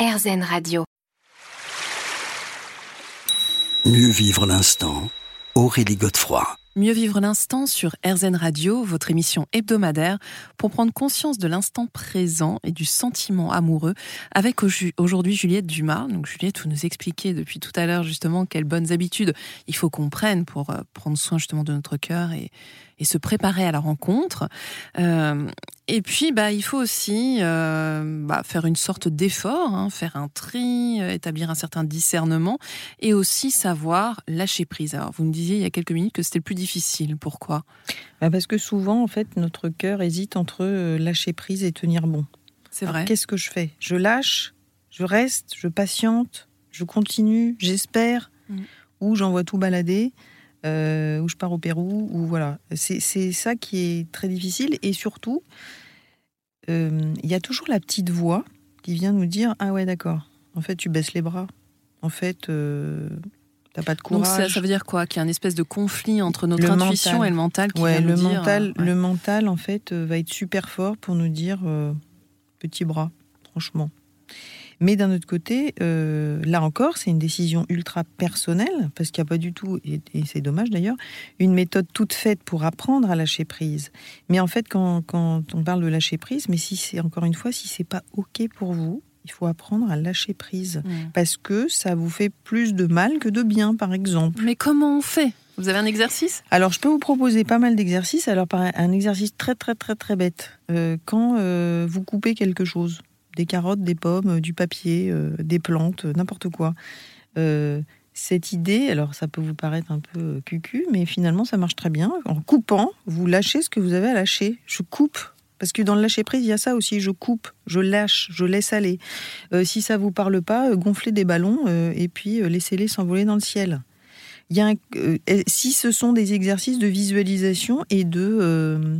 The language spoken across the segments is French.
RZN Radio. Mieux vivre l'instant, Aurélie Godefroy. Mieux vivre l'instant sur RZN Radio, votre émission hebdomadaire, pour prendre conscience de l'instant présent et du sentiment amoureux, avec aujourd'hui Juliette Dumas. Donc Juliette, vous nous expliquez depuis tout à l'heure justement quelles bonnes habitudes il faut qu'on prenne pour euh, prendre soin justement de notre cœur et, et se préparer à la rencontre. Euh, et puis, bah, il faut aussi euh, bah, faire une sorte d'effort, hein, faire un tri, euh, établir un certain discernement, et aussi savoir lâcher prise. Alors, vous me disiez il y a quelques minutes que c'était le plus difficile. Pourquoi? Bah Parce que souvent, en fait, notre cœur hésite entre lâcher prise et tenir bon. C'est vrai. Qu'est-ce que je fais? Je lâche, je reste, je patiente, je continue, j'espère, mm. ou j'envoie tout balader. Euh, où je pars au Pérou, ou voilà. C'est ça qui est très difficile. Et surtout, euh, il y a toujours la petite voix qui vient nous dire Ah ouais, d'accord, en fait, tu baisses les bras. En fait, euh, t'as pas de courage. Donc ça, veut dire quoi? Qu'il y a une espèce de conflit entre notre intuition et le mental qui ouais, le mental, Le mental, en fait, va être super fort pour nous dire Petit bras, franchement. Mais d'un autre côté, euh, là encore, c'est une décision ultra personnelle, parce qu'il n'y a pas du tout, et, c'est dommage d'ailleurs, une méthode toute faite pour apprendre à lâcher prise. Mais en fait, quand, on parle de lâcher prise, mais si c'est encore une fois, si c'est pas OK pour vous, il faut apprendre à lâcher prise. Parce que ça vous fait plus de mal que de bien, par exemple. Mais comment on fait? Vous avez un exercice? Alors, je peux vous proposer pas mal d'exercices. Alors, un exercice très, très, très, très bête. Euh, quand euh, vous coupez quelque chose, des carottes, des pommes, du papier, euh, des plantes, n'importe quoi. Euh, cette idée, alors ça peut vous paraître un peu cucu, mais finalement ça marche très bien. En coupant, vous lâchez ce que vous avez à lâcher. Je coupe. Parce que dans le lâcher prise, il y a ça aussi. Je coupe, je lâche, je laisse aller. Euh, si ça vous parle pas, gonflez des ballons et puis laissez-les s'envoler dans le ciel. Y a si ce sont des exercices de visualisation et de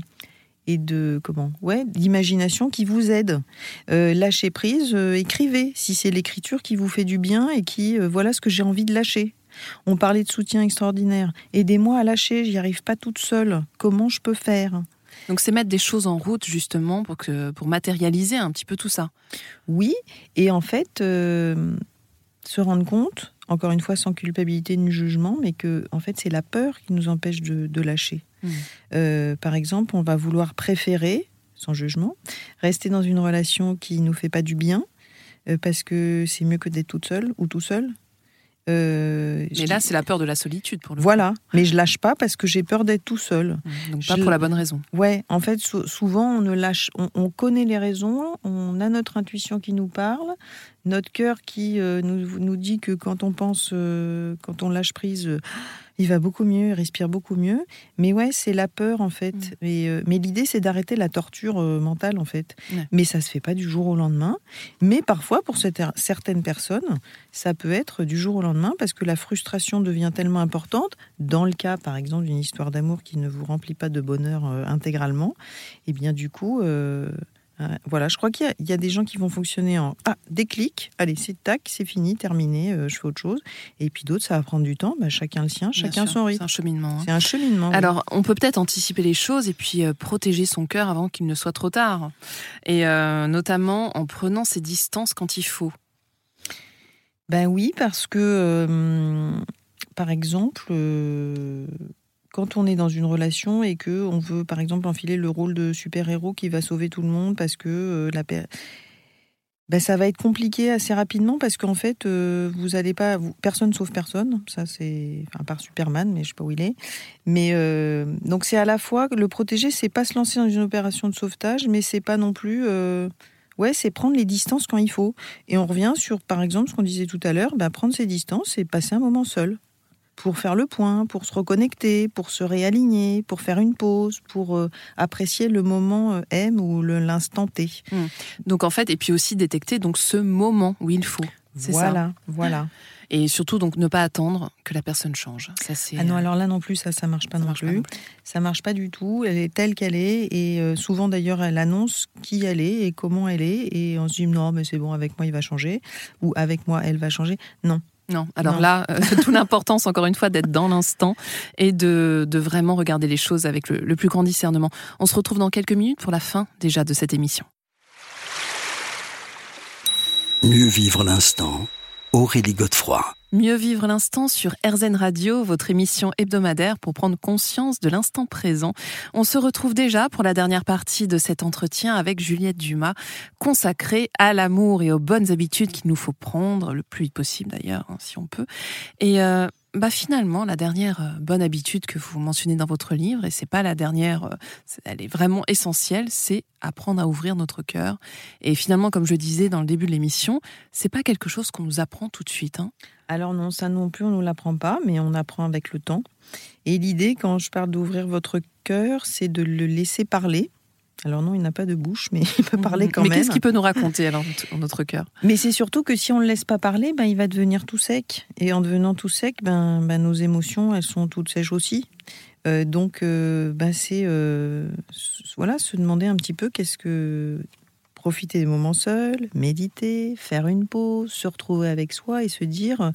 et de comment ouais d'imagination qui vous aide. Euh, lâchez prise, euh, écrivez si c'est l'écriture qui vous fait du bien et qui euh, voilà ce que j'ai envie de lâcher. On parlait de soutien extraordinaire. Aidez-moi à lâcher, j'y arrive pas toute seule. Comment je peux faire? Donc c'est mettre des choses en route justement pour que pour matérialiser un petit peu tout ça. Oui, et en fait se rendre compte, encore une fois sans culpabilité ni jugement, mais que en fait c'est la peur qui nous empêche de lâcher. Hmm. Euh, par exemple, on va vouloir préférer, sans jugement, rester dans une relation qui nous fait pas du bien, euh, parce que c'est mieux que d'être toute seule ou tout seul. Euh, mais là, c'est la peur de la solitude pour le Voilà, mais je lâche pas parce que j'ai peur d'être tout seul. Hmm. Donc pas pour la bonne raison. Ouais, en fait, souvent on ne lâche, on, connaît les raisons, on a notre intuition qui nous parle, notre cœur qui nous, nous, dit que quand on pense, quand on lâche prise il va beaucoup mieux, il respire beaucoup mieux. Mais ouais, c'est la peur en fait. Mm. Euh, mais l'idée, c'est d'arrêter la torture euh, mentale en fait. Mais ça se fait pas du jour au lendemain. Mais parfois, pour certaines personnes, ça peut être du jour au lendemain parce que la frustration devient tellement importante. Dans le cas, par exemple, d'une histoire d'amour qui ne vous remplit pas de bonheur euh, intégralement, et eh bien du coup. Voilà, je crois qu'il y, a des gens qui vont fonctionner en ah, déclic, allez, c'est tac, c'est fini, terminé, euh, je fais autre chose. Et puis d'autres, ça va prendre du temps, bah, chacun le sien, chacun son rythme. C'est un cheminement. Hein. C'est un cheminement. Alors, on peut peut-être anticiper les choses et puis euh, protéger son cœur avant qu'il ne soit trop tard. Et euh, notamment en prenant ses distances quand il faut. Ben oui, parce que, par exemple, quand on est dans une relation et que on veut par exemple enfiler le rôle de super-héros qui va sauver tout le monde parce que euh, la ben, ça va être compliqué assez rapidement parce qu'en fait euh, vous allez pas personne sauve personne. Ça c'est enfin part Superman mais je sais pas où il est. Mais euh, donc c'est à la fois le protéger c'est pas se lancer dans une opération de sauvetage mais c'est pas non plus Ouais, c'est prendre les distances quand il faut. Et on revient sur, par exemple, ce qu'on disait tout à l'heure, ben, prendre ses distances et passer un moment seul pour faire le point, pour se reconnecter, pour se réaligner, pour faire une pause, pour euh, apprécier le moment euh, M ou l'instant T. Hmm. Donc en fait, et puis aussi détecter donc ce moment où il faut. Voilà, voilà. Et surtout donc ne pas attendre que la personne change. Ça c'est. Ah non, alors là non plus ça ça marche pas, non, marche plus. Ça marche pas du tout. Elle est telle qu'elle est et euh, souvent d'ailleurs elle annonce qui elle est et comment elle est et on se dit non mais c'est bon avec moi il va changer ou avec moi elle va changer. Non, non, alors là, euh, tout l'importance, encore une fois, d'être dans l'instant et de, vraiment regarder les choses avec le, le plus grand discernement. On se retrouve dans quelques minutes pour la fin déjà de cette émission. Mieux vivre l'instant, Aurélie Godefroy. Mieux vivre l'instant sur RZN Radio, votre émission hebdomadaire pour prendre conscience de l'instant présent. On se retrouve déjà pour la dernière partie de cet entretien avec Juliette Dumas, consacrée à l'amour et aux bonnes habitudes qu'il nous faut prendre, le plus vite possible d'ailleurs, hein, si on peut. Et euh, bah finalement, la dernière euh, bonne habitude que vous mentionnez dans votre livre, et c'est pas la dernière, euh, elle est vraiment essentielle, c'est apprendre à ouvrir notre cœur. Et finalement, comme je disais dans le début de l'émission, c'est pas quelque chose qu'on nous apprend tout de suite. Hein. Alors non, ça non plus, on ne l'apprend pas, mais on apprend avec le temps. Et l'idée, quand je parle d'ouvrir votre cœur, c'est de le laisser parler alors non, il n'a pas de bouche, mais il peut parler quand même. Mais qu'est-ce qu'il peut nous raconter alors notre cœur? Mais c'est surtout que si on ne le laisse pas parler, ben, il va devenir tout sec. Et en devenant tout sec, ben, ben nos émotions, elles sont toutes sèches aussi. Euh, donc, euh, ben, c'est euh, voilà, se demander un petit peu qu'est-ce que profiter des moments seuls, méditer, faire une pause, se retrouver avec soi et se dire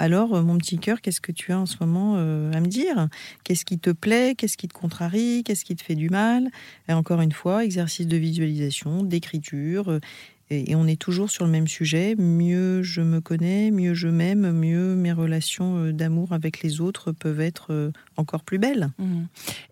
alors, euh, mon petit cœur, qu'est-ce que tu as en ce moment euh, à me dire? Qu'est-ce qui te plaît? Qu'est-ce qui te contrarie? Qu'est-ce qui te fait du mal? Et encore une fois, exercice de visualisation, d'écriture. Euh, et, on est toujours sur le même sujet. Mieux je me connais, mieux je m'aime, mieux mes relations d'amour avec les autres peuvent être encore plus belles. Mmh.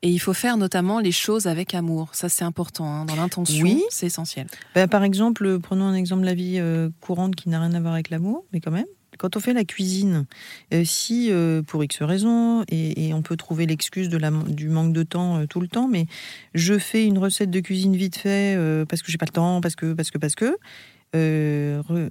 Et il faut faire notamment les choses avec amour. Ça, c'est important. Hein. Dans l'intention, oui. c'est essentiel. Ben, par exemple, prenons un exemple de la vie courante qui n'a rien à voir avec l'amour, mais quand même quand on fait la cuisine, euh, si euh, pour X raisons, et, on peut trouver l'excuse du manque de temps euh, tout le temps, mais je fais une recette de cuisine vite fait parce que j'ai pas le temps, parce que, parce que, parce que,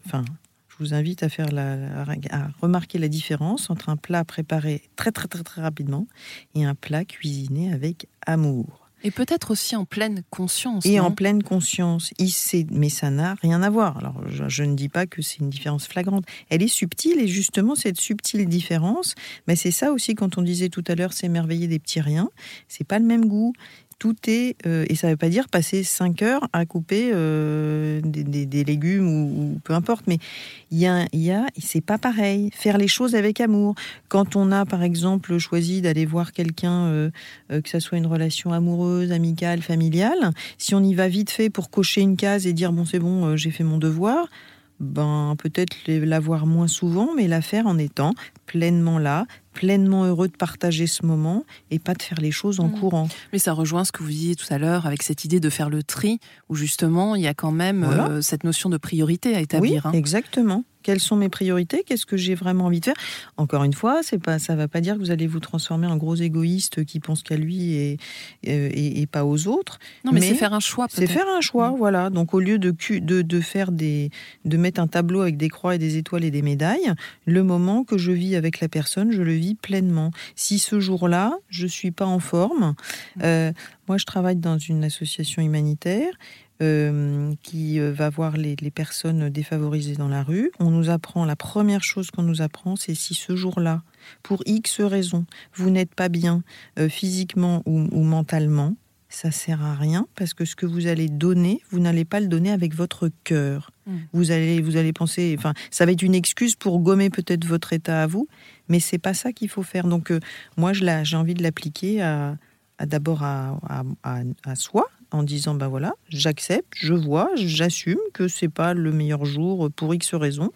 enfin, je vous invite à faire la, à remarquer la différence entre un plat préparé très très très très rapidement et un plat cuisiné avec amour. Et peut-être aussi en pleine conscience. Et en pleine conscience. mais ça n'a rien à voir. Alors, je, ne dis pas que c'est une différence flagrante. Elle est subtile et justement, cette subtile différence, mais c'est ça aussi quand on disait tout à l'heure s'émerveiller des petits riens. C'est pas le même goût tout est, euh, et ça ne veut pas dire passer 5 heures à couper euh, des, légumes ou, peu importe, mais il y a, y a c'est pas pareil. Faire les choses avec amour. Quand on a, par exemple, choisi d'aller voir quelqu'un, euh, que ça soit une relation amoureuse, amicale, familiale, si on y va vite fait pour cocher une case et dire bon, c'est bon, j'ai fait mon devoir, ben peut-être la voir moins souvent, mais la faire en étant pleinement là, pleinement heureux de partager ce moment et pas de faire les choses en mmh. courant. Mais ça rejoint ce que vous disiez tout à l'heure avec cette idée de faire le tri, où justement il y a quand même euh, cette notion de priorité à établir. Oui, hein. exactement quelles sont mes priorités, qu'est-ce que j'ai vraiment envie de faire. Encore une fois, c'est pas, ça va pas dire que vous allez vous transformer en gros égoïste qui pense qu'à lui et, et, pas aux autres. Non, mais, c'est faire un choix. C'est faire un choix, mm. voilà. Donc au lieu de, de, de faire des, de mettre un tableau avec des croix et des étoiles et des médailles, le moment que je vis avec la personne, je le vis pleinement. Si ce jour-là, je suis pas en forme, mm. euh, moi je travaille dans une association humanitaire. Euh, qui euh, va voir les, personnes défavorisées dans la rue. On nous apprend, la première chose qu'on nous apprend, c'est si ce jour-là, pour X raisons, vous n'êtes pas bien euh, physiquement ou, mentalement, ça sert à rien parce que ce que vous allez donner, vous n'allez pas le donner avec votre cœur. Mmh. Vous allez, vous allez penser, enfin, ça va être une excuse pour gommer peut-être votre état à vous, mais c'est pas ça qu'il faut faire. Donc, moi, j'ai envie de l'appliquer à, d'abord à, à, soi, en disant ben voilà, j'accepte, je vois, j'assume que c'est pas le meilleur jour pour X raison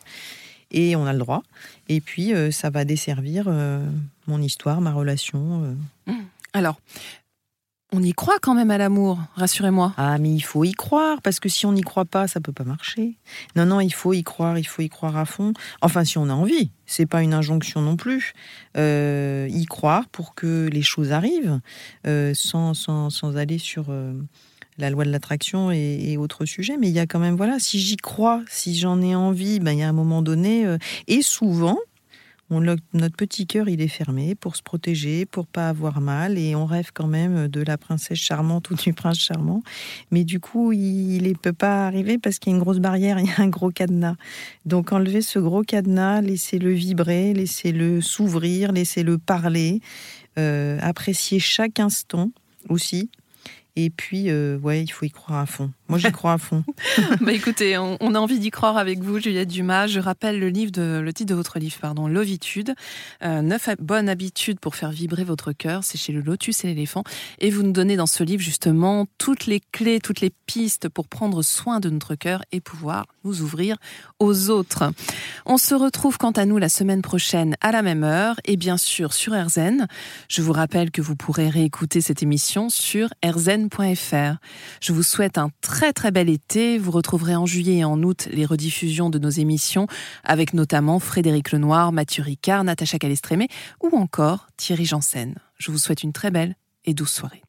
et on a le droit. Et puis euh, ça va desservir euh, mon histoire, ma relation. Euh. Alors, on y croit quand même à l'amour, rassurez-moi. Ah, mais il faut y croire, parce que si on n'y croit pas, ça peut pas marcher. Non, non, il faut y croire, il faut y croire à fond. Enfin, si on a envie, c'est pas une injonction non plus. Euh, y croire pour que les choses arrivent, euh, sans, sans, sans, aller sur euh, la loi de l'attraction et, autres sujets. Mais il y a quand même, voilà, si j'y crois, si j'en ai envie, ben, il y a un moment donné, et souvent, notre petit cœur, il est fermé pour se protéger, pour pas avoir mal, et on rêve quand même de la princesse charmante ou du prince charmant. Mais du coup, il ne peut pas arriver parce qu'il y a une grosse barrière, il y a un gros cadenas. Donc enlever ce gros cadenas, laissez-le vibrer, laissez-le s'ouvrir, laissez-le parler, euh, apprécier chaque instant aussi. Et puis, euh, ouais, il faut y croire à fond. Moi, j'y crois à fond. bah écoutez, on, a envie d'y croire avec vous, Juliette Dumas. Je rappelle le titre de votre livre, pardon, Lovitude. Euh, neuf bonnes habitudes pour faire vibrer votre cœur. C'est chez le Lotus et l'éléphant. Et vous nous donnez dans ce livre justement toutes les clés, toutes les pistes pour prendre soin de notre cœur et pouvoir nous ouvrir aux autres. On se retrouve quant à nous la semaine prochaine à la même heure et bien sûr sur RZN. Je vous rappelle que vous pourrez réécouter cette émission sur rzn.fr. Je vous souhaite un très très bel été. Vous retrouverez en juillet et en août les rediffusions de nos émissions avec notamment Frédéric Lenoir, Mathieu Ricard, Natacha Calestrémé ou encore Thierry Janssen. Je vous souhaite une très belle et douce soirée.